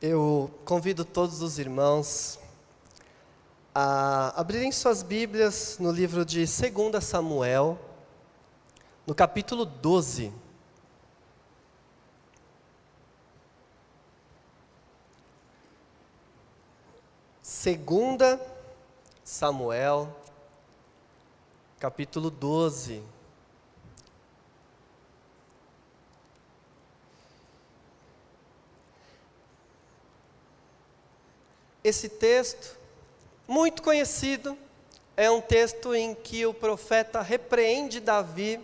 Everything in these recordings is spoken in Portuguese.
Eu convido todos os irmãos a abrirem suas Bíblias no livro de 2 Samuel, no capítulo 12. Segunda Samuel, capítulo 12. Esse texto, muito conhecido, é um texto em que o profeta repreende Davi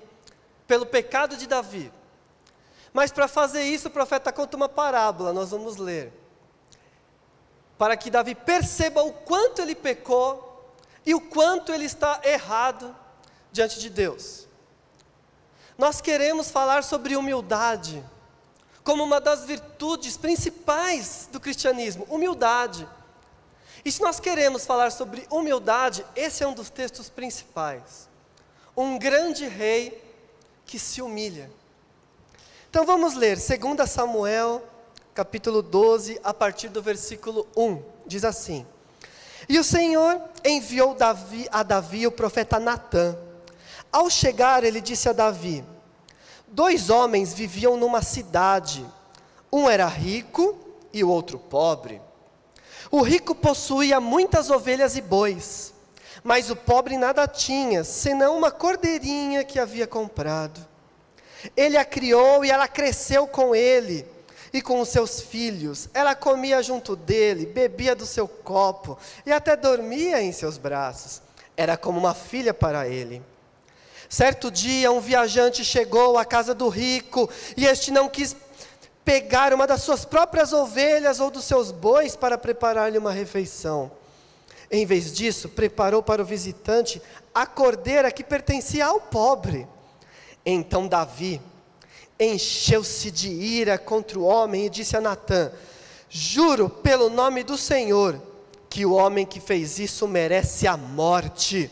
pelo pecado de Davi. Mas para fazer isso, o profeta conta uma parábola, nós vamos ler. Para que Davi perceba o quanto ele pecou e o quanto ele está errado diante de Deus. Nós queremos falar sobre humildade, como uma das virtudes principais do cristianismo humildade. E se nós queremos falar sobre humildade, esse é um dos textos principais. Um grande rei que se humilha. Então vamos ler 2 Samuel, capítulo 12, a partir do versículo 1. Diz assim: E o Senhor enviou Davi, a Davi o profeta Natã. Ao chegar, ele disse a Davi: Dois homens viviam numa cidade. Um era rico e o outro pobre. O rico possuía muitas ovelhas e bois, mas o pobre nada tinha, senão uma cordeirinha que havia comprado. Ele a criou e ela cresceu com ele e com os seus filhos. Ela comia junto dele, bebia do seu copo e até dormia em seus braços. Era como uma filha para ele. Certo dia, um viajante chegou à casa do rico e este não quis pegar uma das suas próprias ovelhas ou dos seus bois para preparar-lhe uma refeição. Em vez disso, preparou para o visitante a cordeira que pertencia ao pobre. Então Davi encheu-se de ira contra o homem e disse a Natã: Juro pelo nome do Senhor que o homem que fez isso merece a morte.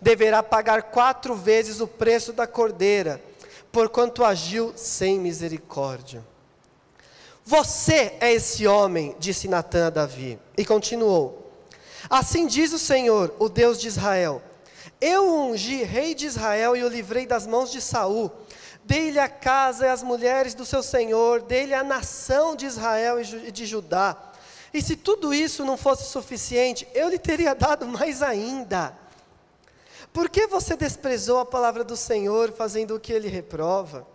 Deverá pagar quatro vezes o preço da cordeira, porquanto agiu sem misericórdia. Você é esse homem, disse Natã a Davi. E continuou: Assim diz o Senhor, o Deus de Israel: Eu ungi rei de Israel e o livrei das mãos de Saul. Dei-lhe a casa e as mulheres do seu senhor, dei-lhe a nação de Israel e de Judá. E se tudo isso não fosse suficiente, eu lhe teria dado mais ainda. Por que você desprezou a palavra do Senhor, fazendo o que ele reprova?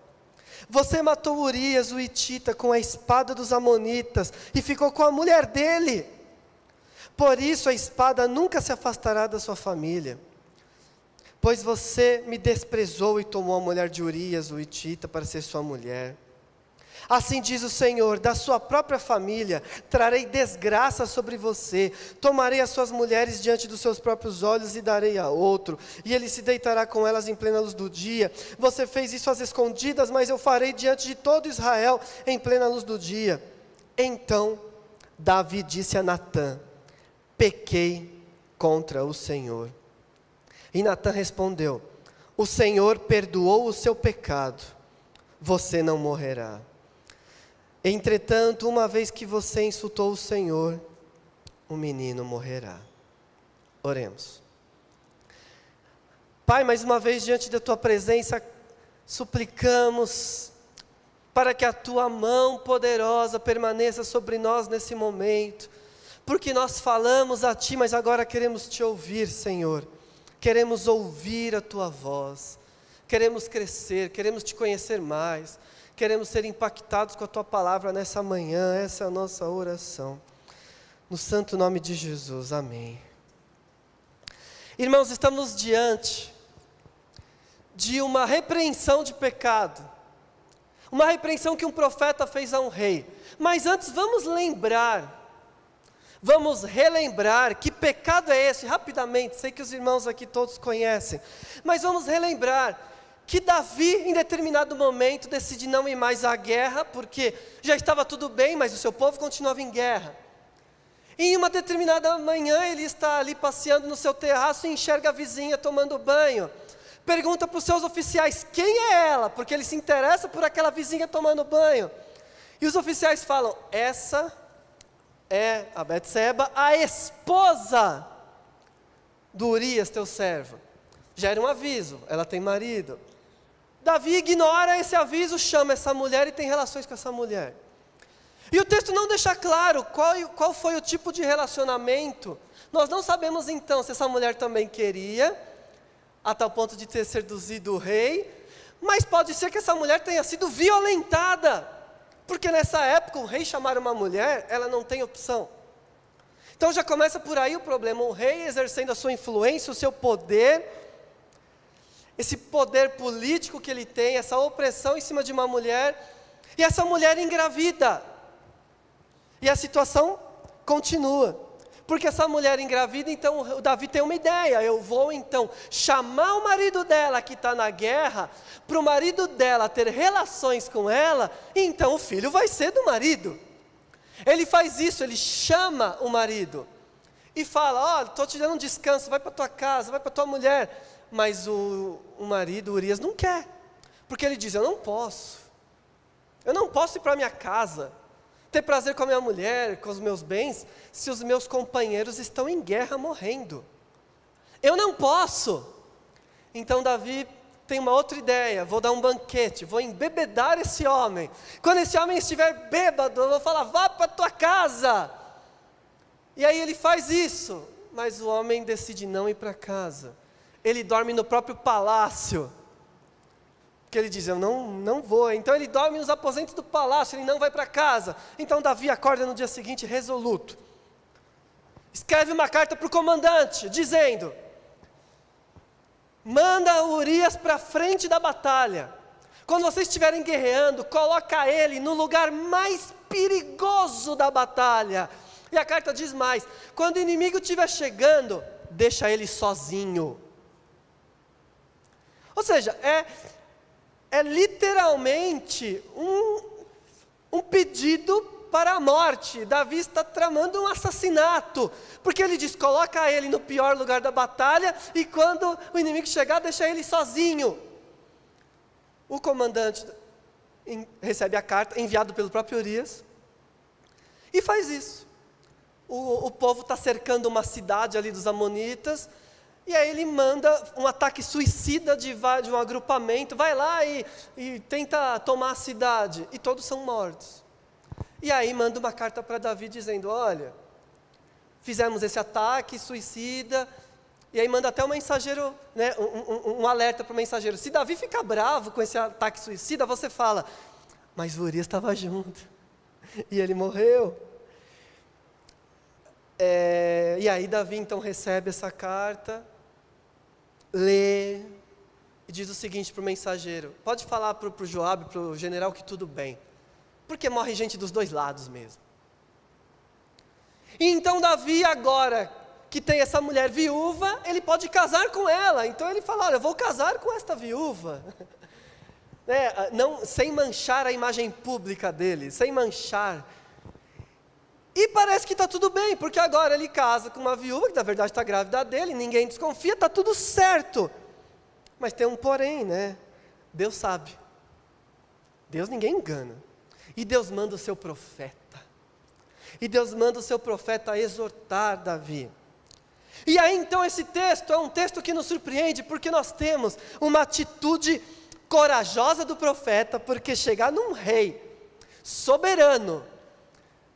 Você matou Urias, o Itita, com a espada dos Amonitas e ficou com a mulher dele. Por isso a espada nunca se afastará da sua família. Pois você me desprezou e tomou a mulher de Urias, o Itita, para ser sua mulher. Assim diz o Senhor: da sua própria família trarei desgraça sobre você, tomarei as suas mulheres diante dos seus próprios olhos e darei a outro, e ele se deitará com elas em plena luz do dia. Você fez isso às escondidas, mas eu farei diante de todo Israel em plena luz do dia. Então Davi disse a Natã: Pequei contra o Senhor. E Natã respondeu: O Senhor perdoou o seu pecado, você não morrerá. Entretanto, uma vez que você insultou o Senhor, o menino morrerá. Oremos. Pai, mais uma vez diante da tua presença, suplicamos para que a tua mão poderosa permaneça sobre nós nesse momento, porque nós falamos a ti, mas agora queremos te ouvir, Senhor. Queremos ouvir a tua voz, queremos crescer, queremos te conhecer mais queremos ser impactados com a tua palavra nessa manhã, essa é a nossa oração. No santo nome de Jesus, amém. Irmãos, estamos diante de uma repreensão de pecado, uma repreensão que um profeta fez a um rei. Mas antes, vamos lembrar, vamos relembrar que pecado é esse, rapidamente, sei que os irmãos aqui todos conhecem, mas vamos relembrar que Davi, em determinado momento, decide não ir mais à guerra, porque já estava tudo bem, mas o seu povo continuava em guerra. Em uma determinada manhã, ele está ali passeando no seu terraço e enxerga a vizinha tomando banho. Pergunta para os seus oficiais: quem é ela? Porque ele se interessa por aquela vizinha tomando banho. E os oficiais falam: essa é a Betseba, a esposa do Urias, teu servo. Gera um aviso, ela tem marido. Davi ignora esse aviso, chama essa mulher e tem relações com essa mulher. E o texto não deixa claro qual, qual foi o tipo de relacionamento. Nós não sabemos então se essa mulher também queria, a tal ponto de ter seduzido o rei, mas pode ser que essa mulher tenha sido violentada, porque nessa época o rei chamar uma mulher, ela não tem opção. Então já começa por aí o problema, o rei exercendo a sua influência, o seu poder, esse poder político que ele tem, essa opressão em cima de uma mulher, e essa mulher engravida. E a situação continua. Porque essa mulher engravida, então o Davi tem uma ideia. Eu vou então chamar o marido dela que está na guerra, para o marido dela ter relações com ela, e então o filho vai ser do marido. Ele faz isso, ele chama o marido e fala: Ó, oh, estou te dando um descanso, vai para tua casa, vai para tua mulher. Mas o, o marido, Urias, não quer, porque ele diz: Eu não posso, eu não posso ir para minha casa, ter prazer com a minha mulher, com os meus bens, se os meus companheiros estão em guerra morrendo. Eu não posso. Então Davi tem uma outra ideia, vou dar um banquete, vou embebedar esse homem. Quando esse homem estiver bêbado, eu vou falar: vá para tua casa. E aí ele faz isso, mas o homem decide não ir para casa ele dorme no próprio palácio. Porque ele diz: Eu não, não vou. Então ele dorme nos aposentos do palácio, ele não vai para casa. Então Davi acorda no dia seguinte resoluto. Escreve uma carta para o comandante, dizendo: Manda Urias para frente da batalha. Quando vocês estiverem guerreando, coloca ele no lugar mais perigoso da batalha. E a carta diz mais: quando o inimigo estiver chegando, deixa ele sozinho. Ou seja, é, é literalmente um, um pedido para a morte. Davi está tramando um assassinato, porque ele diz: coloca ele no pior lugar da batalha e quando o inimigo chegar, deixa ele sozinho. O comandante recebe a carta, enviado pelo próprio Urias, e faz isso. O, o povo está cercando uma cidade ali dos Amonitas, e aí ele manda um ataque suicida de, de um agrupamento, vai lá e, e tenta tomar a cidade, e todos são mortos. E aí manda uma carta para Davi dizendo: Olha, fizemos esse ataque suicida, e aí manda até um mensageiro, né, um, um, um alerta para o mensageiro. Se Davi ficar bravo com esse ataque suicida, você fala, mas Urias estava junto, e ele morreu. É, e aí Davi então recebe essa carta, lê e diz o seguinte para o mensageiro: pode falar para o Joab, para o general, que tudo bem, porque morre gente dos dois lados mesmo. E então Davi agora que tem essa mulher viúva, ele pode casar com ela. Então ele fala: olha, eu vou casar com esta viúva. É, não, sem manchar a imagem pública dele, sem manchar. E parece que está tudo bem, porque agora ele casa com uma viúva que na verdade está grávida dele, ninguém desconfia, está tudo certo. Mas tem um porém, né? Deus sabe. Deus ninguém engana. E Deus manda o seu profeta. E Deus manda o seu profeta exortar Davi. E aí então esse texto é um texto que nos surpreende, porque nós temos uma atitude corajosa do profeta, porque chegar num rei soberano,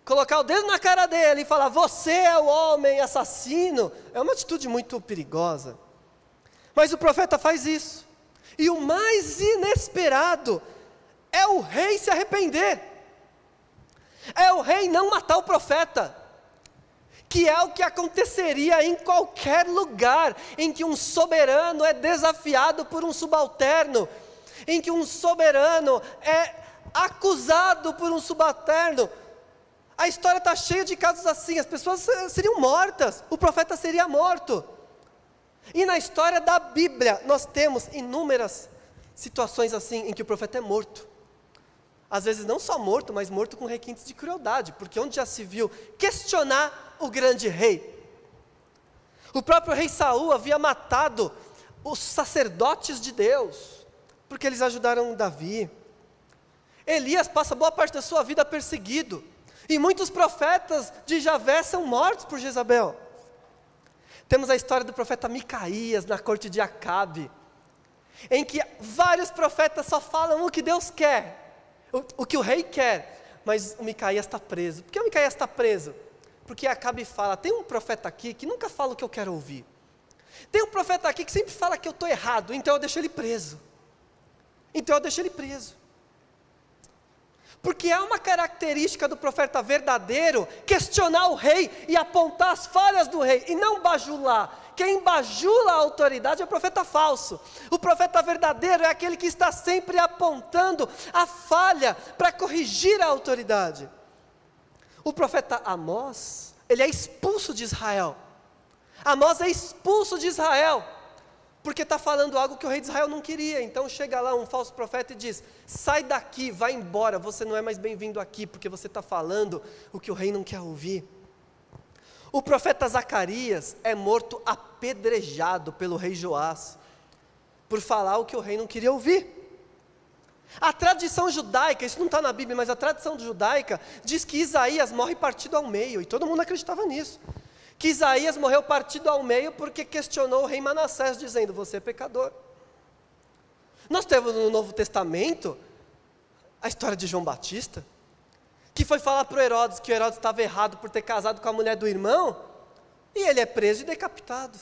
colocar o dedo na cara dele e falar: Você é o homem assassino, é uma atitude muito perigosa. Mas o profeta faz isso. E o mais inesperado é o rei se arrepender. É o rei não matar o profeta. Que é o que aconteceria em qualquer lugar em que um soberano é desafiado por um subalterno em que um soberano é acusado por um subalterno. A história está cheia de casos assim, as pessoas seriam mortas, o profeta seria morto. E na história da Bíblia, nós temos inúmeras situações assim em que o profeta é morto. Às vezes não só morto, mas morto com requintes de crueldade, porque onde já se viu questionar o grande rei. O próprio rei Saul havia matado os sacerdotes de Deus porque eles ajudaram Davi. Elias passa boa parte da sua vida perseguido. E muitos profetas de Javé são mortos por Jezabel. Temos a história do profeta Micaías na corte de Acabe, em que vários profetas só falam o que Deus quer, o, o que o rei quer, mas o Micaías está preso. Por que o Micaías está preso? Porque Acabe fala: tem um profeta aqui que nunca fala o que eu quero ouvir. Tem um profeta aqui que sempre fala que eu estou errado, então eu deixo ele preso. Então eu deixo ele preso. Porque é uma característica do profeta verdadeiro questionar o rei e apontar as falhas do rei, e não bajular. Quem bajula a autoridade é o profeta falso. O profeta verdadeiro é aquele que está sempre apontando a falha para corrigir a autoridade. O profeta Amós, ele é expulso de Israel. Amós é expulso de Israel porque está falando algo que o rei de Israel não queria. Então chega lá um falso profeta e diz: sai daqui, vai embora, você não é mais bem-vindo aqui, porque você está falando o que o rei não quer ouvir. O profeta Zacarias é morto apedrejado pelo rei Joás, por falar o que o rei não queria ouvir. A tradição judaica, isso não está na Bíblia, mas a tradição judaica diz que Isaías morre partido ao meio, e todo mundo acreditava nisso que Isaías morreu partido ao meio porque questionou o rei Manassés, dizendo: Você é pecador. Nós temos no Novo Testamento a história de João Batista, que foi falar para o Herodes que o Herodes estava errado por ter casado com a mulher do irmão, e ele é preso e decapitado.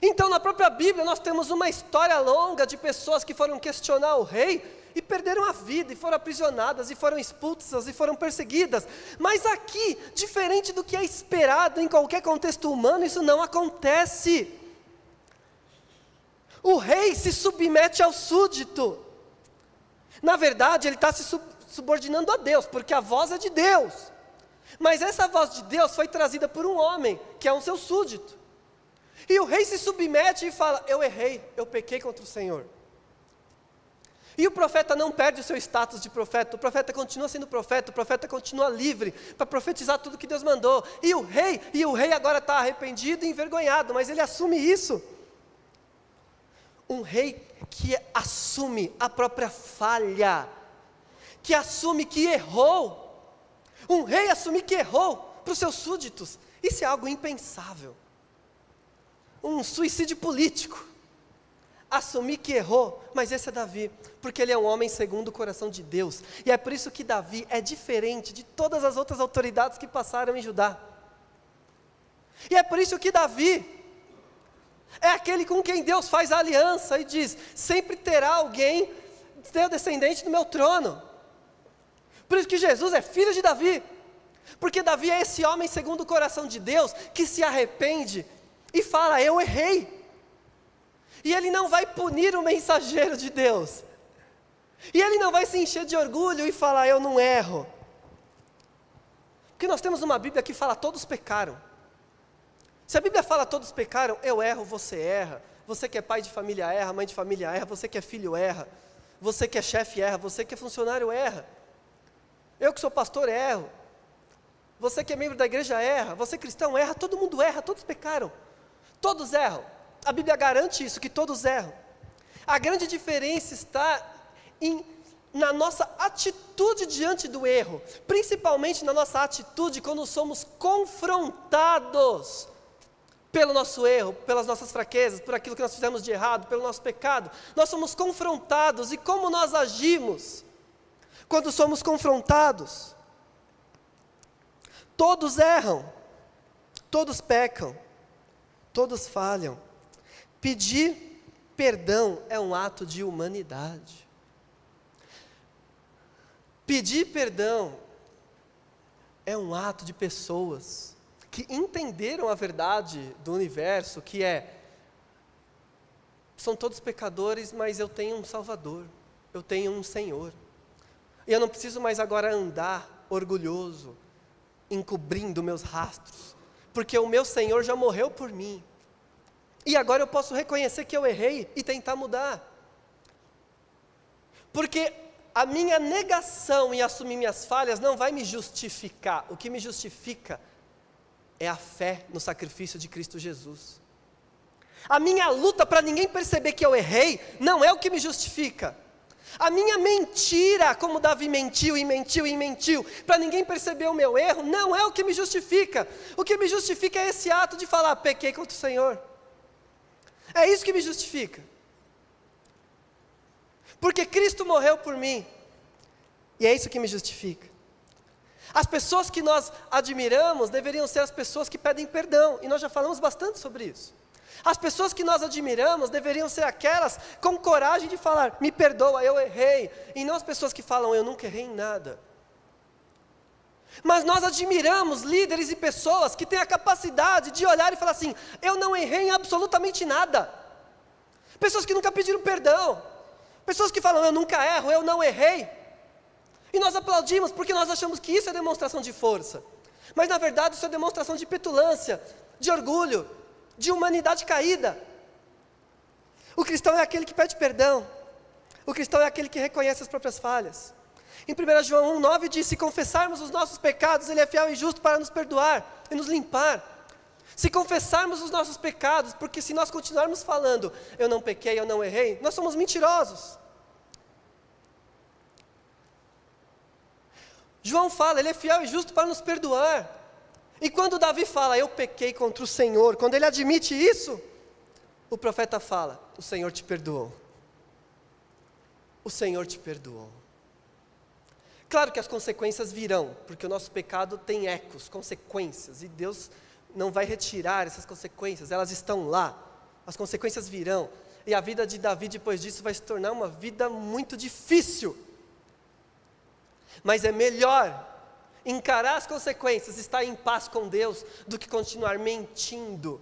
Então, na própria Bíblia, nós temos uma história longa de pessoas que foram questionar o rei e perderam a vida, e foram aprisionadas, e foram expulsas, e foram perseguidas. Mas aqui, diferente do que é esperado em qualquer contexto humano, isso não acontece. O rei se submete ao súdito. Na verdade, ele está se sub subordinando a Deus, porque a voz é de Deus. Mas essa voz de Deus foi trazida por um homem, que é um seu súdito. E o rei se submete e fala: Eu errei, eu pequei contra o Senhor. E o profeta não perde o seu status de profeta, o profeta continua sendo profeta, o profeta continua livre para profetizar tudo que Deus mandou. E o rei, e o rei agora está arrependido e envergonhado, mas ele assume isso. Um rei que assume a própria falha, que assume que errou. Um rei assumir que errou para os seus súditos, isso é algo impensável. Um suicídio político assumir que errou, mas esse é Davi, porque ele é um homem segundo o coração de Deus, e é por isso que Davi é diferente de todas as outras autoridades que passaram em Judá. E é por isso que Davi é aquele com quem Deus faz a aliança e diz: sempre terá alguém, seu descendente do meu trono. Por isso que Jesus é filho de Davi, porque Davi é esse homem segundo o coração de Deus que se arrepende e fala: Eu errei. E ele não vai punir o mensageiro de Deus. E ele não vai se encher de orgulho e falar, eu não erro. Porque nós temos uma Bíblia que fala, todos pecaram. Se a Bíblia fala, todos pecaram, eu erro, você erra. Você que é pai de família erra, mãe de família erra, você que é filho erra. Você que é chefe erra, você que é funcionário erra. Eu que sou pastor erro. Você que é membro da igreja erra, você cristão erra, todo mundo erra, todos pecaram. Todos erram. A Bíblia garante isso, que todos erram. A grande diferença está em, na nossa atitude diante do erro, principalmente na nossa atitude quando somos confrontados pelo nosso erro, pelas nossas fraquezas, por aquilo que nós fizemos de errado, pelo nosso pecado. Nós somos confrontados e como nós agimos quando somos confrontados. Todos erram, todos pecam, todos falham. Pedir perdão é um ato de humanidade. Pedir perdão é um ato de pessoas que entenderam a verdade do universo, que é são todos pecadores, mas eu tenho um Salvador, eu tenho um Senhor. E eu não preciso mais agora andar orgulhoso, encobrindo meus rastros, porque o meu Senhor já morreu por mim. E agora eu posso reconhecer que eu errei e tentar mudar. Porque a minha negação em assumir minhas falhas não vai me justificar. O que me justifica é a fé no sacrifício de Cristo Jesus. A minha luta para ninguém perceber que eu errei não é o que me justifica. A minha mentira, como Davi mentiu e mentiu e mentiu, para ninguém perceber o meu erro, não é o que me justifica. O que me justifica é esse ato de falar, pequei contra o Senhor. É isso que me justifica. Porque Cristo morreu por mim. E é isso que me justifica. As pessoas que nós admiramos deveriam ser as pessoas que pedem perdão, e nós já falamos bastante sobre isso. As pessoas que nós admiramos deveriam ser aquelas com coragem de falar: me perdoa, eu errei, e não as pessoas que falam: eu nunca errei em nada. Mas nós admiramos líderes e pessoas que têm a capacidade de olhar e falar assim: eu não errei em absolutamente nada. Pessoas que nunca pediram perdão, pessoas que falam: eu nunca erro, eu não errei. E nós aplaudimos porque nós achamos que isso é demonstração de força. Mas na verdade isso é demonstração de petulância, de orgulho, de humanidade caída. O cristão é aquele que pede perdão. O cristão é aquele que reconhece as próprias falhas. Em 1 João 1,9 diz: Se confessarmos os nossos pecados, Ele é fiel e justo para nos perdoar e nos limpar. Se confessarmos os nossos pecados, porque se nós continuarmos falando, eu não pequei, eu não errei, nós somos mentirosos. João fala, ele é fiel e justo para nos perdoar. E quando Davi fala, eu pequei contra o Senhor, quando ele admite isso, o profeta fala, o Senhor te perdoou. O Senhor te perdoou. Claro que as consequências virão, porque o nosso pecado tem ecos, consequências, e Deus não vai retirar essas consequências, elas estão lá. As consequências virão. E a vida de Davi depois disso vai se tornar uma vida muito difícil. Mas é melhor encarar as consequências, estar em paz com Deus, do que continuar mentindo.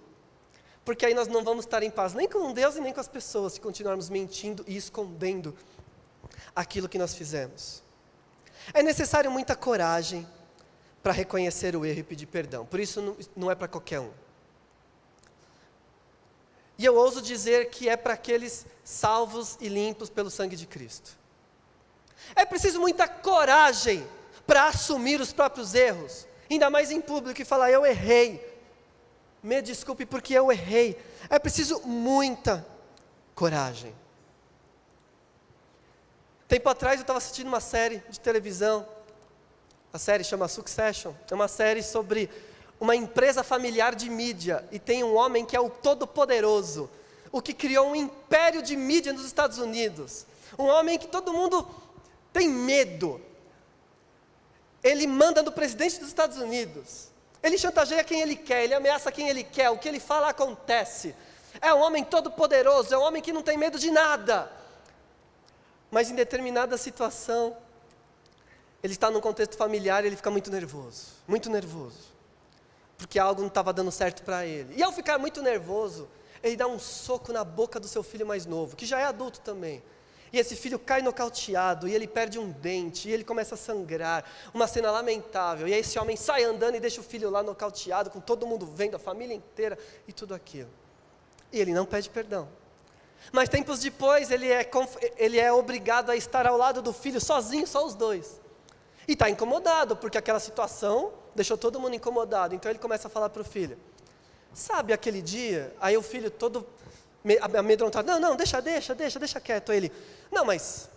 Porque aí nós não vamos estar em paz nem com Deus e nem com as pessoas, se continuarmos mentindo e escondendo aquilo que nós fizemos. É necessário muita coragem para reconhecer o erro e pedir perdão, por isso não, é para qualquer um. E eu ouso dizer que é para aqueles salvos e limpos pelo sangue de Cristo. É preciso muita coragem para assumir os próprios erros, ainda mais em público e falar: eu errei. Me desculpe porque eu errei. É preciso muita coragem. Tempo atrás eu estava assistindo uma série de televisão. A série chama Succession. É uma série sobre uma empresa familiar de mídia e tem um homem que é o todo-poderoso, o que criou um império de mídia nos Estados Unidos. Um homem que todo mundo tem medo. Ele manda no presidente dos Estados Unidos. Ele chantageia quem ele quer, ele ameaça quem ele quer, o que ele fala acontece. É um homem todo poderoso, é um homem que não tem medo de nada. Mas em determinada situação, ele está num contexto familiar e ele fica muito nervoso, muito nervoso. Porque algo não estava dando certo para ele. E ao ficar muito nervoso, ele dá um soco na boca do seu filho mais novo, que já é adulto também. E esse filho cai nocauteado, e ele perde um dente, e ele começa a sangrar. Uma cena lamentável. E aí esse homem sai andando e deixa o filho lá nocauteado, com todo mundo vendo, a família inteira, e tudo aquilo. E ele não pede perdão. Mas tempos depois, ele é, ele é obrigado a estar ao lado do filho, sozinho, só os dois. E está incomodado, porque aquela situação deixou todo mundo incomodado. Então ele começa a falar para o filho: Sabe aquele dia? Aí o filho todo amedrontado. Não, não, deixa, deixa, deixa, deixa quieto. Aí ele, não, mas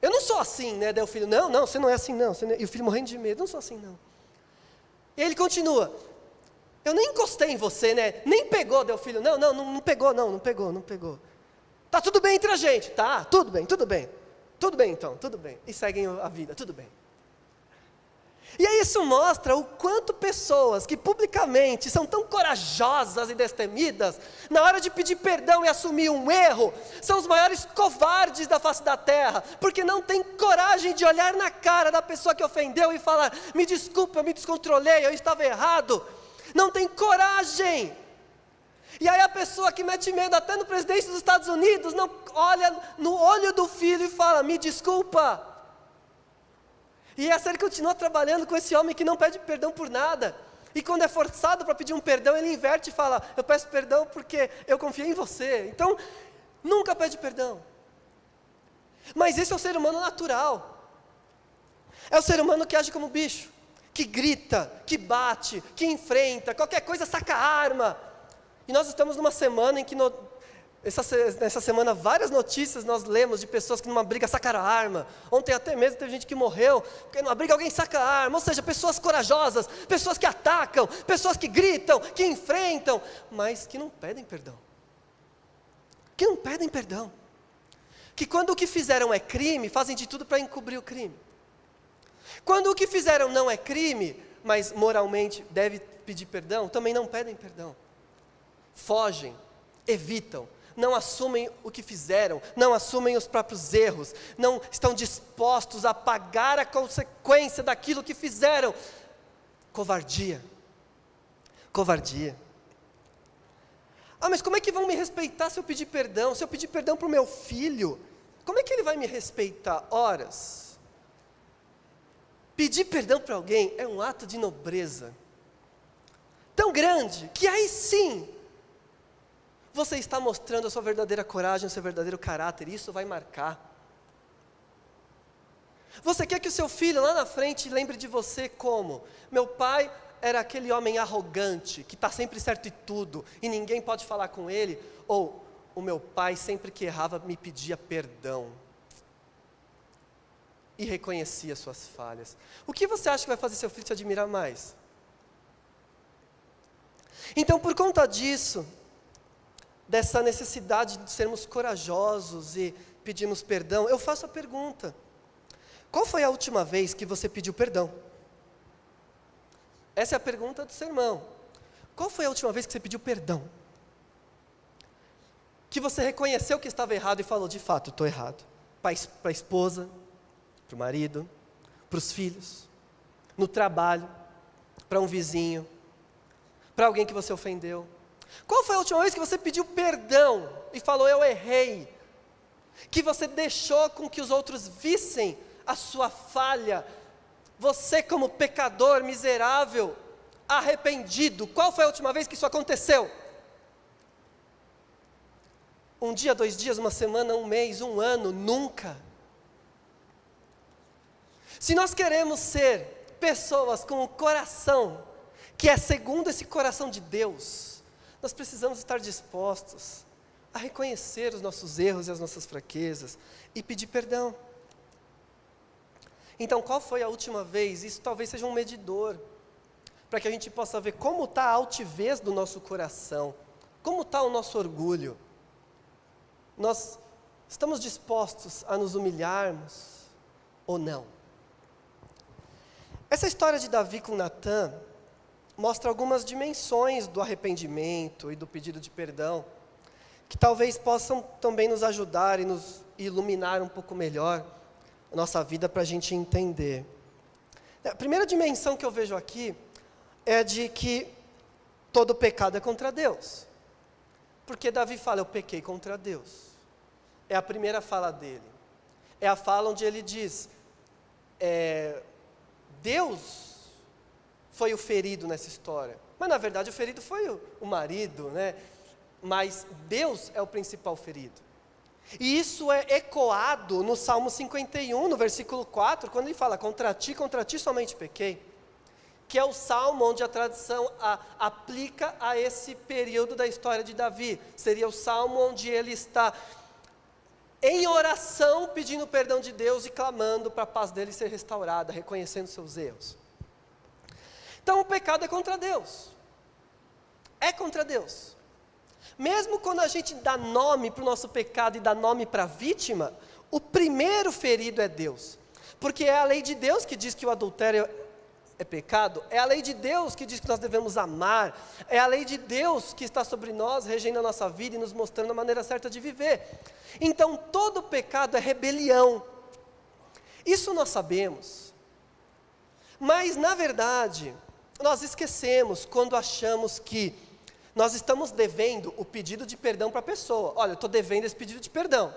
eu não sou assim, né? Daí o filho, não, não, você não é assim, não. não é... E o filho morrendo de medo, não sou assim, não. E ele continua, eu nem encostei em você, né? Nem pegou, o filho, não, não, não, não pegou, não, não pegou, não pegou. Tá tudo bem entre a gente, tá? Tudo bem, tudo bem. Tudo bem então, tudo bem. E seguem a vida, tudo bem. E aí isso mostra o quanto pessoas que publicamente são tão corajosas e destemidas, na hora de pedir perdão e assumir um erro, são os maiores covardes da face da terra, porque não tem coragem de olhar na cara da pessoa que ofendeu e falar: me desculpa, eu me descontrolei, eu estava errado. Não tem coragem. E aí a pessoa que mete medo até no presidente dos Estados Unidos não olha no olho do filho e fala: me desculpa. E a série continua trabalhando com esse homem que não pede perdão por nada. E quando é forçado para pedir um perdão, ele inverte e fala: Eu peço perdão porque eu confiei em você. Então, nunca pede perdão. Mas esse é o ser humano natural. É o ser humano que age como bicho, que grita, que bate, que enfrenta, qualquer coisa saca arma. E nós estamos numa semana em que no, essa, nessa semana, várias notícias nós lemos de pessoas que numa briga sacaram a arma. Ontem até mesmo teve gente que morreu, porque numa briga alguém saca a arma. Ou seja, pessoas corajosas, pessoas que atacam, pessoas que gritam, que enfrentam, mas que não pedem perdão. Que não pedem perdão. Que quando o que fizeram é crime, fazem de tudo para encobrir o crime. Quando o que fizeram não é crime, mas moralmente deve pedir perdão, também não pedem perdão. Fogem, evitam, não assumem o que fizeram, não assumem os próprios erros, não estão dispostos a pagar a consequência daquilo que fizeram. Covardia. Covardia. Ah, mas como é que vão me respeitar se eu pedir perdão? Se eu pedir perdão para o meu filho, como é que ele vai me respeitar? Horas. Pedir perdão para alguém é um ato de nobreza tão grande que aí sim você está mostrando a sua verdadeira coragem, o seu verdadeiro caráter, isso vai marcar. Você quer que o seu filho lá na frente lembre de você como? Meu pai era aquele homem arrogante, que está sempre certo em tudo, e ninguém pode falar com ele, ou o meu pai sempre que errava me pedia perdão. E reconhecia suas falhas. O que você acha que vai fazer seu filho te admirar mais? Então, por conta disso, dessa necessidade de sermos corajosos e pedirmos perdão, eu faço a pergunta: qual foi a última vez que você pediu perdão? Essa é a pergunta do sermão. Qual foi a última vez que você pediu perdão? Que você reconheceu que estava errado e falou: de fato, estou errado. Para a esposa, para o marido, para os filhos, no trabalho, para um vizinho, para alguém que você ofendeu, qual foi a última vez que você pediu perdão e falou eu errei? Que você deixou com que os outros vissem a sua falha? Você, como pecador miserável, arrependido, qual foi a última vez que isso aconteceu? Um dia, dois dias, uma semana, um mês, um ano, nunca. Se nós queremos ser pessoas com o coração que é segundo esse coração de Deus, nós precisamos estar dispostos a reconhecer os nossos erros e as nossas fraquezas e pedir perdão. Então, qual foi a última vez? Isso talvez seja um medidor, para que a gente possa ver como está a altivez do nosso coração, como está o nosso orgulho. Nós estamos dispostos a nos humilharmos ou não? Essa história de Davi com Natan mostra algumas dimensões do arrependimento e do pedido de perdão, que talvez possam também nos ajudar e nos iluminar um pouco melhor a nossa vida para a gente entender. A primeira dimensão que eu vejo aqui é de que todo pecado é contra Deus. Porque Davi fala, eu pequei contra Deus. É a primeira fala dele. É a fala onde ele diz, é, Deus foi o ferido nessa história. Mas na verdade o ferido foi o, o marido, né? Mas Deus é o principal ferido. E isso é ecoado no Salmo 51, no versículo 4, quando ele fala: Contra ti, contra ti somente pequei. Que é o salmo onde a tradição a, aplica a esse período da história de Davi. Seria o salmo onde ele está em oração pedindo perdão de Deus e clamando para a paz dele ser restaurada, reconhecendo seus erros. Então o pecado é contra Deus. É contra Deus. Mesmo quando a gente dá nome para o nosso pecado e dá nome para a vítima, o primeiro ferido é Deus. Porque é a lei de Deus que diz que o adultério é pecado, é a lei de Deus que diz que nós devemos amar, é a lei de Deus que está sobre nós, regendo a nossa vida e nos mostrando a maneira certa de viver. Então todo pecado é rebelião. Isso nós sabemos. Mas, na verdade, nós esquecemos quando achamos que nós estamos devendo o pedido de perdão para a pessoa. Olha, eu estou devendo esse pedido de perdão.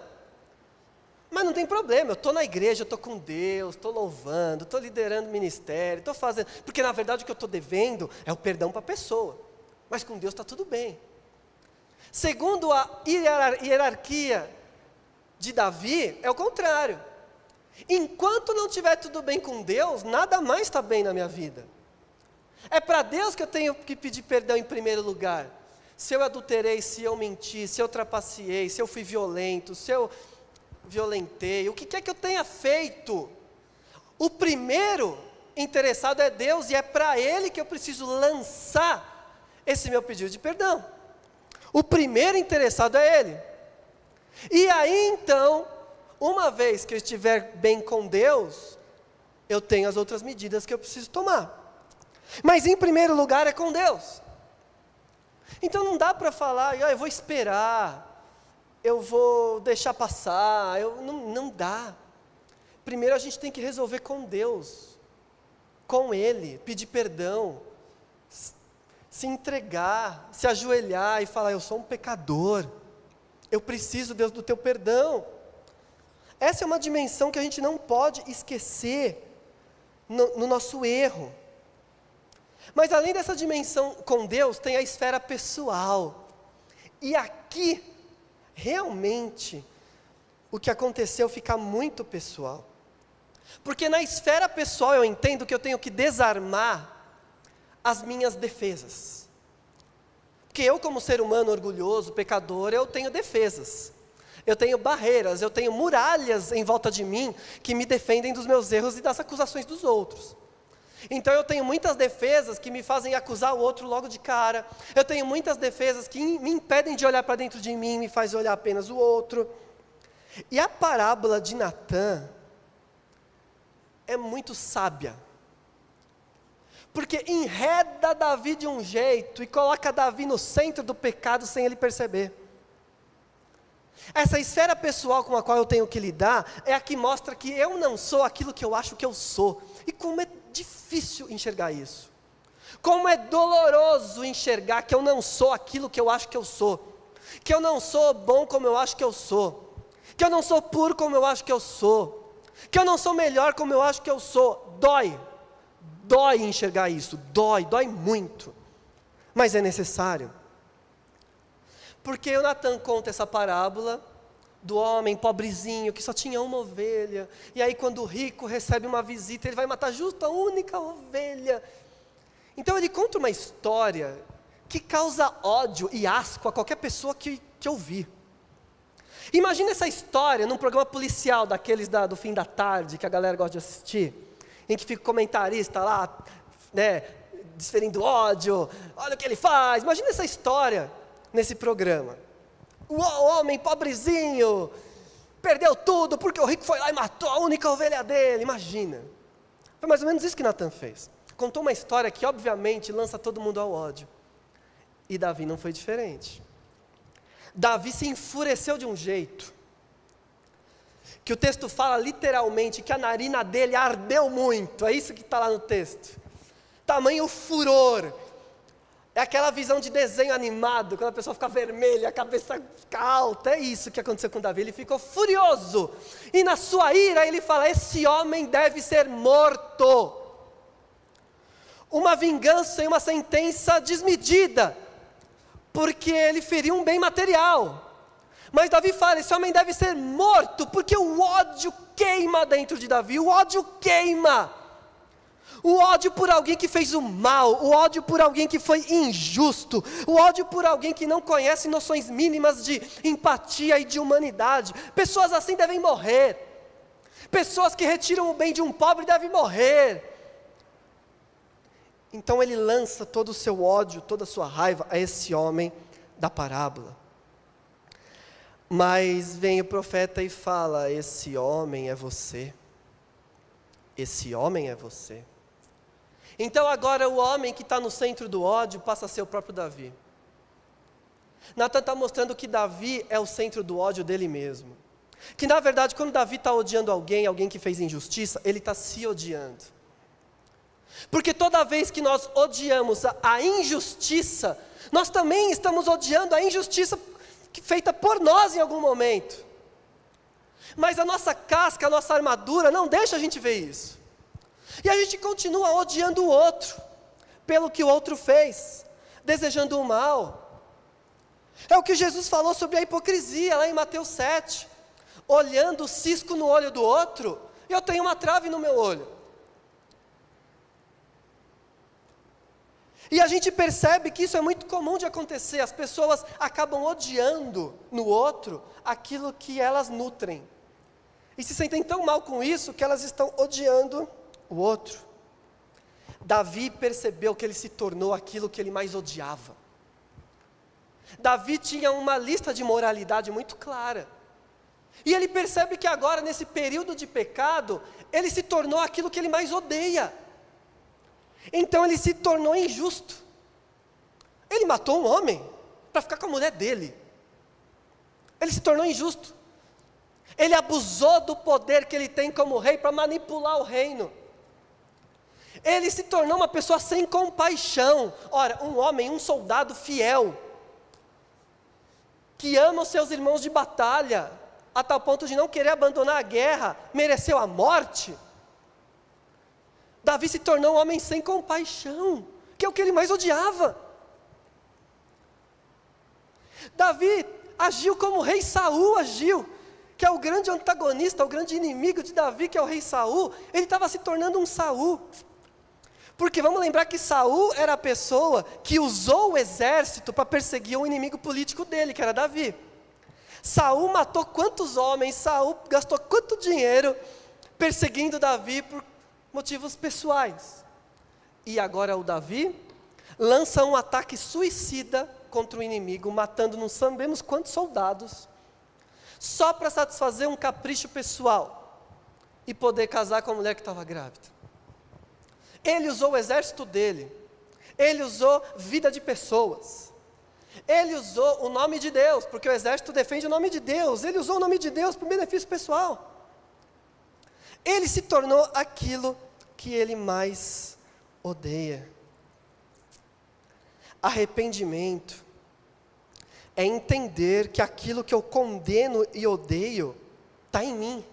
Mas não tem problema, eu estou na igreja, eu estou com Deus, estou louvando, estou liderando o ministério, estou fazendo. Porque na verdade o que eu estou devendo é o perdão para a pessoa. Mas com Deus está tudo bem. Segundo a hierarquia de Davi, é o contrário. Enquanto não estiver tudo bem com Deus, nada mais está bem na minha vida. É para Deus que eu tenho que pedir perdão em primeiro lugar. Se eu adulterei, se eu menti, se eu trapaceei, se eu fui violento, se eu violentei, o que é que eu tenha feito? O primeiro interessado é Deus e é para Ele que eu preciso lançar esse meu pedido de perdão. O primeiro interessado é Ele. E aí então, uma vez que eu estiver bem com Deus, eu tenho as outras medidas que eu preciso tomar. Mas em primeiro lugar é com Deus. Então não dá para falar, ah, eu vou esperar, eu vou deixar passar, eu, não, não dá. Primeiro a gente tem que resolver com Deus, com Ele, pedir perdão, se entregar, se ajoelhar e falar: Eu sou um pecador, eu preciso, Deus, do teu perdão. Essa é uma dimensão que a gente não pode esquecer no, no nosso erro. Mas além dessa dimensão com Deus, tem a esfera pessoal. E aqui, realmente, o que aconteceu fica muito pessoal. Porque na esfera pessoal eu entendo que eu tenho que desarmar as minhas defesas. Porque eu, como ser humano orgulhoso, pecador, eu tenho defesas. Eu tenho barreiras, eu tenho muralhas em volta de mim que me defendem dos meus erros e das acusações dos outros. Então eu tenho muitas defesas que me fazem acusar o outro logo de cara. Eu tenho muitas defesas que me impedem de olhar para dentro de mim, me faz olhar apenas o outro. E a parábola de Natã é muito sábia. Porque enreda Davi de um jeito e coloca Davi no centro do pecado sem ele perceber. Essa esfera pessoal com a qual eu tenho que lidar é a que mostra que eu não sou aquilo que eu acho que eu sou. E como é difícil enxergar isso. Como é doloroso enxergar que eu não sou aquilo que eu acho que eu sou. Que eu não sou bom como eu acho que eu sou. Que eu não sou puro como eu acho que eu sou. Que eu não sou melhor como eu acho que eu sou. Dói. Dói enxergar isso. Dói, dói muito. Mas é necessário. Porque o Natan conta essa parábola do homem pobrezinho que só tinha uma ovelha, e aí quando o rico recebe uma visita, ele vai matar justo a única ovelha. Então ele conta uma história que causa ódio e asco a qualquer pessoa que, que ouvir. Imagina essa história num programa policial daqueles da, do fim da tarde que a galera gosta de assistir, em que fica o comentarista lá, né, desferindo ódio, olha o que ele faz. Imagina essa história nesse programa. O homem pobrezinho perdeu tudo porque o rico foi lá e matou a única ovelha dele. Imagina. Foi mais ou menos isso que Natan fez. Contou uma história que, obviamente, lança todo mundo ao ódio. E Davi não foi diferente. Davi se enfureceu de um jeito. Que o texto fala literalmente que a narina dele ardeu muito. É isso que está lá no texto. Tamanho furor é aquela visão de desenho animado, quando a pessoa fica vermelha, a cabeça fica alta. É isso que aconteceu com Davi. Ele ficou furioso. E na sua ira ele fala: Esse homem deve ser morto. Uma vingança e uma sentença desmedida, porque ele feriu um bem material. Mas Davi fala: Esse homem deve ser morto, porque o ódio queima dentro de Davi. O ódio queima o ódio por alguém que fez o mal, o ódio por alguém que foi injusto, o ódio por alguém que não conhece noções mínimas de empatia e de humanidade. Pessoas assim devem morrer. Pessoas que retiram o bem de um pobre devem morrer. Então ele lança todo o seu ódio, toda a sua raiva a esse homem da parábola. Mas vem o profeta e fala: Esse homem é você. Esse homem é você. Então agora o homem que está no centro do ódio passa a ser o próprio Davi. Natan está mostrando que Davi é o centro do ódio dele mesmo. Que na verdade, quando Davi está odiando alguém, alguém que fez injustiça, ele está se odiando. Porque toda vez que nós odiamos a, a injustiça, nós também estamos odiando a injustiça feita por nós em algum momento. Mas a nossa casca, a nossa armadura não deixa a gente ver isso. E a gente continua odiando o outro, pelo que o outro fez, desejando o mal. É o que Jesus falou sobre a hipocrisia lá em Mateus 7. Olhando o cisco no olho do outro, eu tenho uma trave no meu olho. E a gente percebe que isso é muito comum de acontecer, as pessoas acabam odiando no outro aquilo que elas nutrem. E se sentem tão mal com isso que elas estão odiando o outro. Davi percebeu que ele se tornou aquilo que ele mais odiava. Davi tinha uma lista de moralidade muito clara. E ele percebe que agora, nesse período de pecado, ele se tornou aquilo que ele mais odeia. Então ele se tornou injusto. Ele matou um homem para ficar com a mulher dele. Ele se tornou injusto. Ele abusou do poder que ele tem como rei para manipular o reino. Ele se tornou uma pessoa sem compaixão. Ora, um homem, um soldado fiel, que ama os seus irmãos de batalha, a tal ponto de não querer abandonar a guerra, mereceu a morte. Davi se tornou um homem sem compaixão, que é o que ele mais odiava. Davi agiu como o rei Saul agiu, que é o grande antagonista, o grande inimigo de Davi, que é o rei Saul, ele estava se tornando um Saul. Porque vamos lembrar que Saul era a pessoa que usou o exército para perseguir o inimigo político dele, que era Davi. Saul matou quantos homens, Saul gastou quanto dinheiro perseguindo Davi por motivos pessoais. E agora o Davi lança um ataque suicida contra o inimigo, matando não sabemos quantos soldados, só para satisfazer um capricho pessoal e poder casar com a mulher que estava grávida. Ele usou o exército dele, ele usou vida de pessoas, ele usou o nome de Deus, porque o exército defende o nome de Deus, ele usou o nome de Deus para o benefício pessoal. Ele se tornou aquilo que ele mais odeia. Arrependimento é entender que aquilo que eu condeno e odeio está em mim.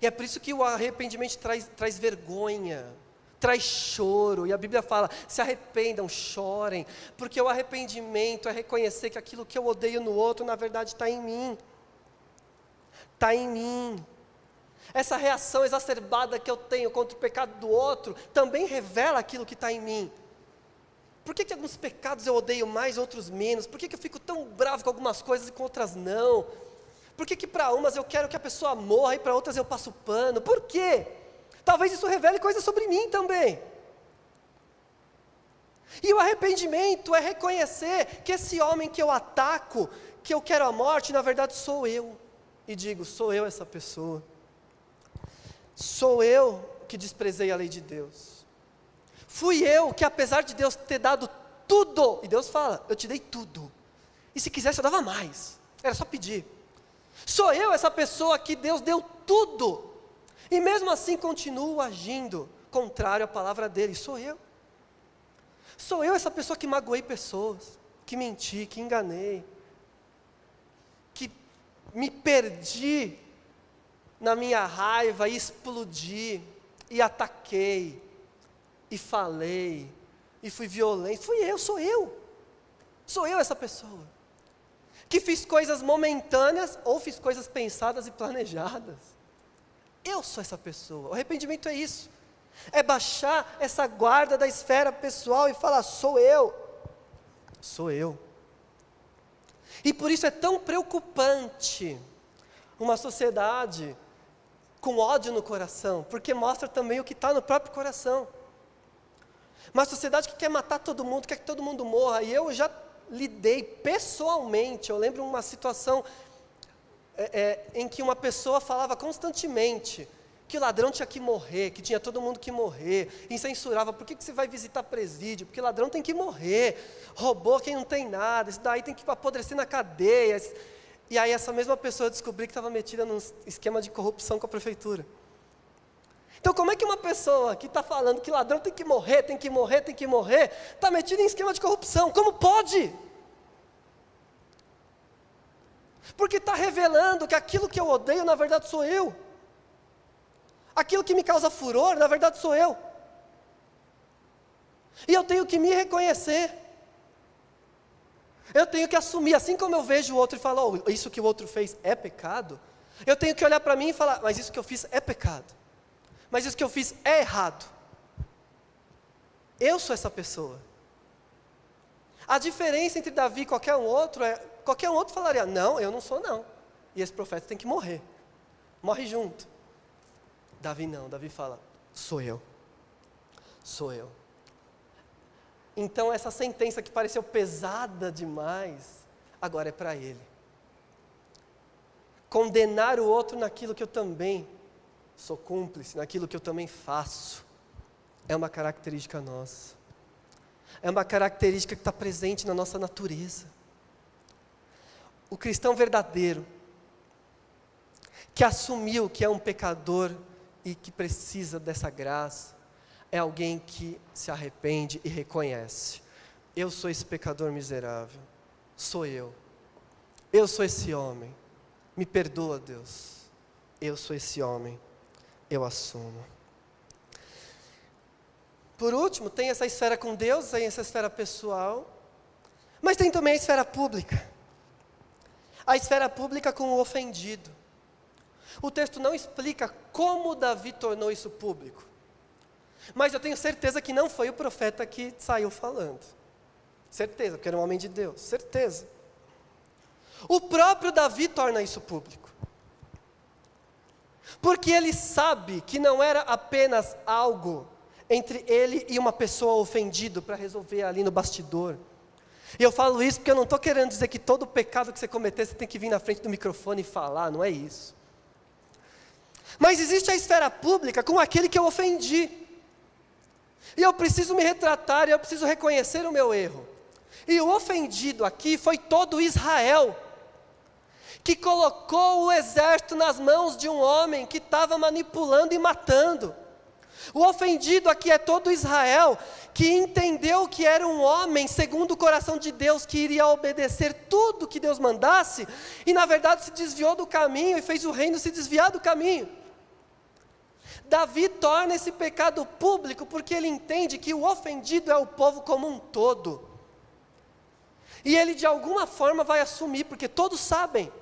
E é por isso que o arrependimento traz, traz vergonha, traz choro. E a Bíblia fala: se arrependam, chorem, porque o arrependimento é reconhecer que aquilo que eu odeio no outro, na verdade, está em mim. Está em mim. Essa reação exacerbada que eu tenho contra o pecado do outro também revela aquilo que está em mim. Por que, que alguns pecados eu odeio mais, outros menos? Por que, que eu fico tão bravo com algumas coisas e com outras não? Por que, que para umas eu quero que a pessoa morra e para outras eu passo pano? Por quê? Talvez isso revele coisas sobre mim também. E o arrependimento é reconhecer que esse homem que eu ataco, que eu quero a morte, na verdade sou eu. E digo, sou eu essa pessoa. Sou eu que desprezei a lei de Deus. Fui eu que, apesar de Deus ter dado tudo, e Deus fala: Eu te dei tudo. E se quisesse, eu dava mais. Era só pedir. Sou eu essa pessoa que Deus deu tudo. E mesmo assim continuo agindo contrário à palavra dele. Sou eu. Sou eu essa pessoa que magoei pessoas, que menti, que enganei, que me perdi na minha raiva e explodi, e ataquei, e falei, e fui violento. Fui eu, sou eu. Sou eu essa pessoa que fiz coisas momentâneas ou fiz coisas pensadas e planejadas. Eu sou essa pessoa. O arrependimento é isso. É baixar essa guarda da esfera pessoal e falar: sou eu. Sou eu. E por isso é tão preocupante uma sociedade com ódio no coração, porque mostra também o que está no próprio coração. Uma sociedade que quer matar todo mundo, quer que todo mundo morra, e eu já lidei pessoalmente. Eu lembro uma situação é, é, em que uma pessoa falava constantemente que o ladrão tinha que morrer, que tinha todo mundo que morrer, e censurava, por que, que você vai visitar presídio? Porque ladrão tem que morrer, roubou quem não tem nada, isso daí tem que apodrecer na cadeia. E aí essa mesma pessoa descobriu que estava metida num esquema de corrupção com a prefeitura. Então, como é que uma pessoa que está falando que ladrão tem que morrer, tem que morrer, tem que morrer, está metida em esquema de corrupção? Como pode? Porque está revelando que aquilo que eu odeio, na verdade, sou eu. Aquilo que me causa furor, na verdade, sou eu. E eu tenho que me reconhecer. Eu tenho que assumir, assim como eu vejo o outro e falo, oh, isso que o outro fez é pecado, eu tenho que olhar para mim e falar, mas isso que eu fiz é pecado mas isso que eu fiz é errado. Eu sou essa pessoa. A diferença entre Davi e qualquer um outro é: qualquer outro falaria, não, eu não sou, não. E esse profeta tem que morrer. Morre junto. Davi não, Davi fala, sou eu. Sou eu. Então, essa sentença que pareceu pesada demais, agora é para ele. Condenar o outro naquilo que eu também sou cúmplice, naquilo que eu também faço, é uma característica nossa. É uma característica que está presente na nossa natureza. O cristão verdadeiro, que assumiu que é um pecador e que precisa dessa graça, é alguém que se arrepende e reconhece: eu sou esse pecador miserável, sou eu. Eu sou esse homem. Me perdoa, Deus. Eu sou esse homem. Eu assumo. Por último, tem essa esfera com Deus, tem essa esfera pessoal, mas tem também a esfera pública. A esfera pública com o ofendido. O texto não explica como Davi tornou isso público. Mas eu tenho certeza que não foi o profeta que saiu falando. Certeza, porque era um homem de Deus, certeza. O próprio Davi torna isso público. Porque ele sabe que não era apenas algo entre ele e uma pessoa ofendida para resolver ali no bastidor. E eu falo isso porque eu não estou querendo dizer que todo pecado que você cometer você tem que vir na frente do microfone e falar, não é isso. Mas existe a esfera pública com aquele que eu ofendi. E eu preciso me retratar, e eu preciso reconhecer o meu erro. E o ofendido aqui foi todo Israel, que colocou o exército nas mãos de um homem que estava manipulando e matando. O ofendido aqui é todo Israel que entendeu que era um homem segundo o coração de Deus, que iria obedecer tudo que Deus mandasse, e na verdade se desviou do caminho e fez o reino se desviar do caminho. Davi torna esse pecado público porque ele entende que o ofendido é o povo como um todo. E ele de alguma forma vai assumir, porque todos sabem.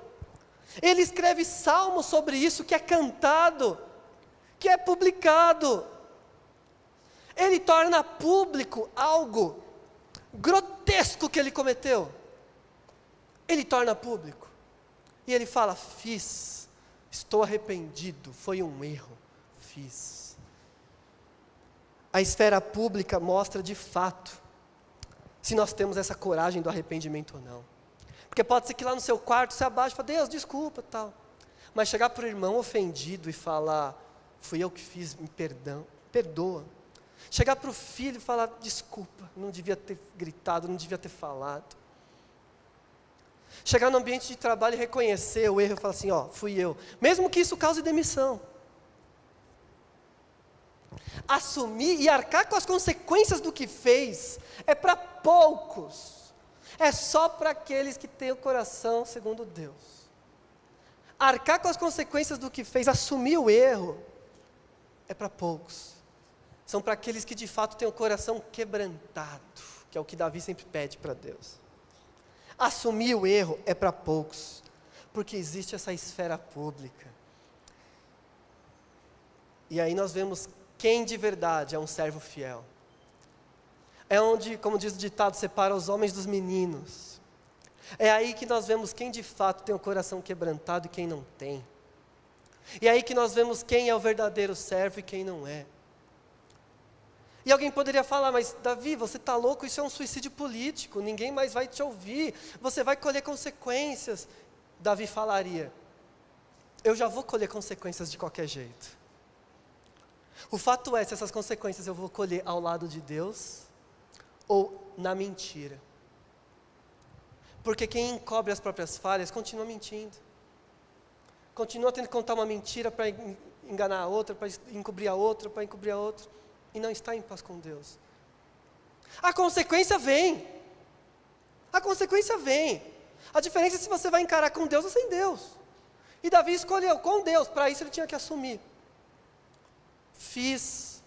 Ele escreve salmos sobre isso que é cantado que é publicado. Ele torna público algo grotesco que ele cometeu. Ele torna público. E ele fala: Fiz, estou arrependido, foi um erro, fiz. A esfera pública mostra de fato se nós temos essa coragem do arrependimento ou não. Porque pode ser que lá no seu quarto você abaixe e fale, Deus, desculpa, tal. Mas chegar para o irmão ofendido e falar, Fui eu que fiz, me perdão, perdoa. Chegar para o filho e falar: desculpa, não devia ter gritado, não devia ter falado. Chegar no ambiente de trabalho e reconhecer o erro e falar assim: ó, fui eu. Mesmo que isso cause demissão. Assumir e arcar com as consequências do que fez é para poucos. É só para aqueles que têm o coração segundo Deus. Arcar com as consequências do que fez, assumir o erro, é para poucos. São para aqueles que de fato têm o coração quebrantado, que é o que Davi sempre pede para Deus. Assumir o erro é para poucos, porque existe essa esfera pública. E aí nós vemos quem de verdade é um servo fiel. É onde, como diz o ditado, separa os homens dos meninos. É aí que nós vemos quem de fato tem o coração quebrantado e quem não tem. E é aí que nós vemos quem é o verdadeiro servo e quem não é. E alguém poderia falar, mas Davi, você está louco, isso é um suicídio político, ninguém mais vai te ouvir, você vai colher consequências. Davi falaria, eu já vou colher consequências de qualquer jeito. O fato é se essas consequências eu vou colher ao lado de Deus ou na mentira. Porque quem encobre as próprias falhas continua mentindo continua tendo que contar uma mentira para enganar a outra, para encobrir a outra, para encobrir a outra, e não está em paz com Deus. A consequência vem. A consequência vem. A diferença é se você vai encarar com Deus ou sem Deus. E Davi escolheu com Deus, para isso ele tinha que assumir. Fiz,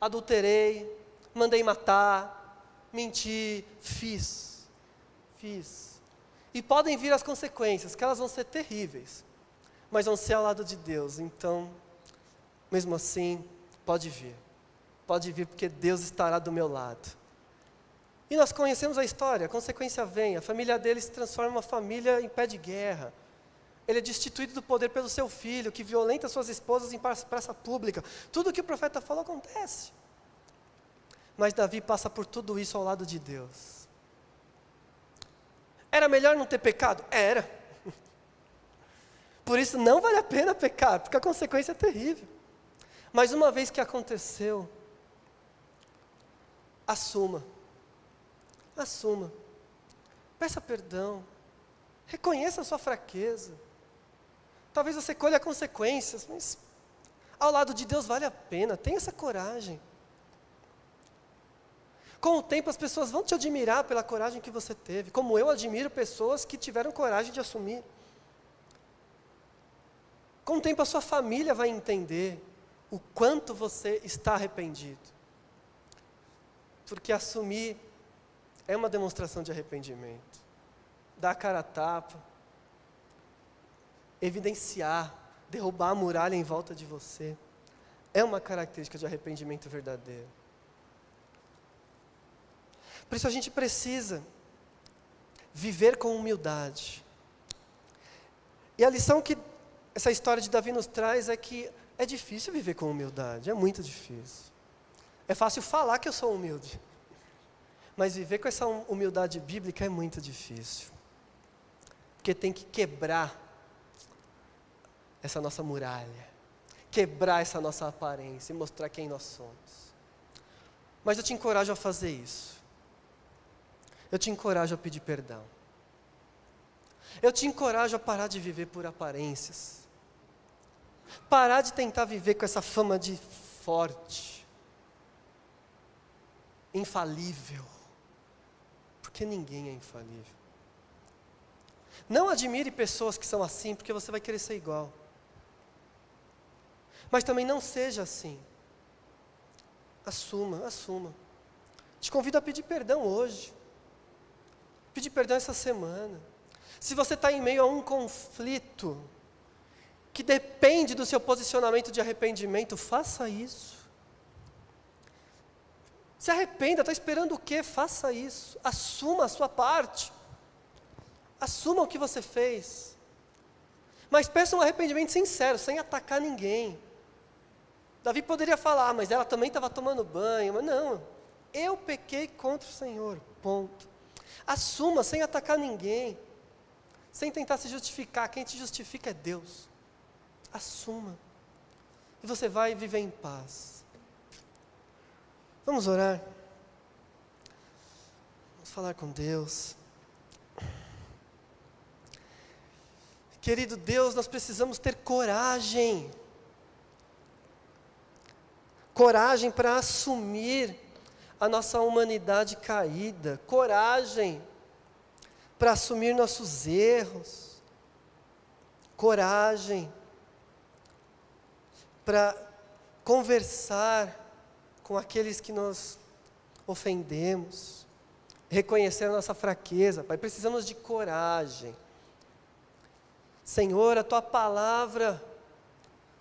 adulterei, mandei matar, menti, fiz. Fiz. E podem vir as consequências, que elas vão ser terríveis mas vão ser ao lado de Deus. Então, mesmo assim, pode vir. Pode vir, porque Deus estará do meu lado. E nós conhecemos a história, a consequência vem, a família dele se transforma em uma família em pé de guerra. Ele é destituído do poder pelo seu filho, que violenta suas esposas em praça pública. Tudo o que o profeta falou acontece. Mas Davi passa por tudo isso ao lado de Deus. Era melhor não ter pecado? Era. Por isso não vale a pena pecar, porque a consequência é terrível. Mas uma vez que aconteceu, assuma. Assuma. Peça perdão. Reconheça a sua fraqueza. Talvez você colha consequências, mas ao lado de Deus vale a pena. Tenha essa coragem. Com o tempo as pessoas vão te admirar pela coragem que você teve, como eu admiro pessoas que tiveram coragem de assumir. Com o tempo a sua família vai entender o quanto você está arrependido. Porque assumir é uma demonstração de arrependimento. Dar a cara a tapa, evidenciar, derrubar a muralha em volta de você, é uma característica de arrependimento verdadeiro. Por isso a gente precisa viver com humildade. E a lição que essa história de Davi nos traz é que é difícil viver com humildade, é muito difícil. É fácil falar que eu sou humilde, mas viver com essa humildade bíblica é muito difícil. Porque tem que quebrar essa nossa muralha, quebrar essa nossa aparência e mostrar quem nós somos. Mas eu te encorajo a fazer isso. Eu te encorajo a pedir perdão. Eu te encorajo a parar de viver por aparências. Parar de tentar viver com essa fama de forte, infalível. Porque ninguém é infalível. Não admire pessoas que são assim, porque você vai querer ser igual. Mas também não seja assim. Assuma, assuma. Te convido a pedir perdão hoje. Pedir perdão essa semana. Se você está em meio a um conflito que depende do seu posicionamento de arrependimento, faça isso. Se arrependa, está esperando o quê? Faça isso. Assuma a sua parte. Assuma o que você fez. Mas peça um arrependimento sincero, sem atacar ninguém. Davi poderia falar, ah, mas ela também estava tomando banho. Mas não, eu pequei contra o Senhor, ponto. Assuma sem atacar ninguém, sem tentar se justificar. Quem te justifica é Deus. Assuma. E você vai viver em paz. Vamos orar. Vamos falar com Deus. Querido Deus, nós precisamos ter coragem coragem para assumir a nossa humanidade caída, coragem para assumir nossos erros, coragem para conversar com aqueles que nós ofendemos, reconhecer a nossa fraqueza, Pai, precisamos de coragem. Senhor, a tua palavra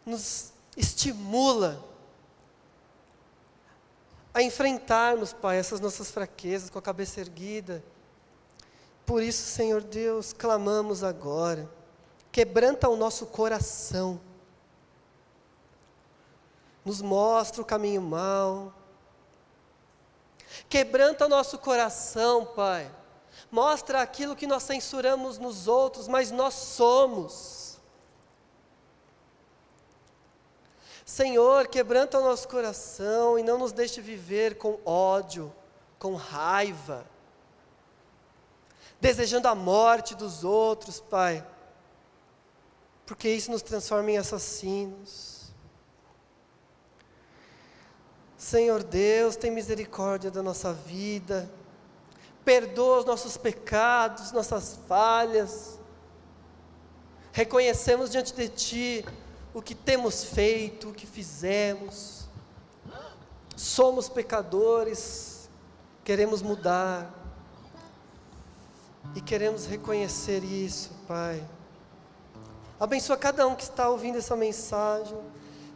nos estimula a enfrentarmos, Pai, essas nossas fraquezas com a cabeça erguida. Por isso, Senhor Deus, clamamos agora. Quebranta o nosso coração. Nos mostra o caminho mau. Quebranta nosso coração, Pai. Mostra aquilo que nós censuramos nos outros, mas nós somos. Senhor, quebranta o nosso coração e não nos deixe viver com ódio, com raiva, desejando a morte dos outros, Pai, porque isso nos transforma em assassinos. Senhor Deus, tem misericórdia da nossa vida, perdoa os nossos pecados, nossas falhas, reconhecemos diante de Ti o que temos feito, o que fizemos. Somos pecadores, queremos mudar. E queremos reconhecer isso, Pai. Abençoa cada um que está ouvindo essa mensagem.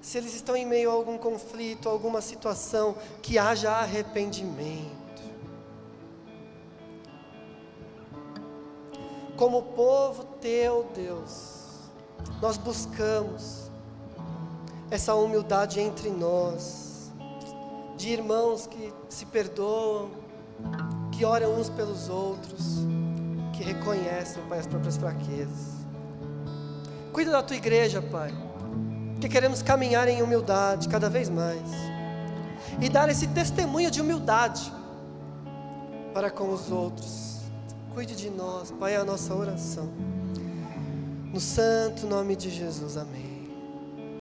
Se eles estão em meio a algum conflito, alguma situação, que haja arrependimento. Como povo teu, Deus, nós buscamos essa humildade entre nós, de irmãos que se perdoam, que oram uns pelos outros, que reconhecem, Pai, as próprias fraquezas. Cuida da tua igreja, Pai, que queremos caminhar em humildade cada vez mais e dar esse testemunho de humildade para com os outros Cuide de nós, Pai, é a nossa oração. No santo nome de Jesus, amém.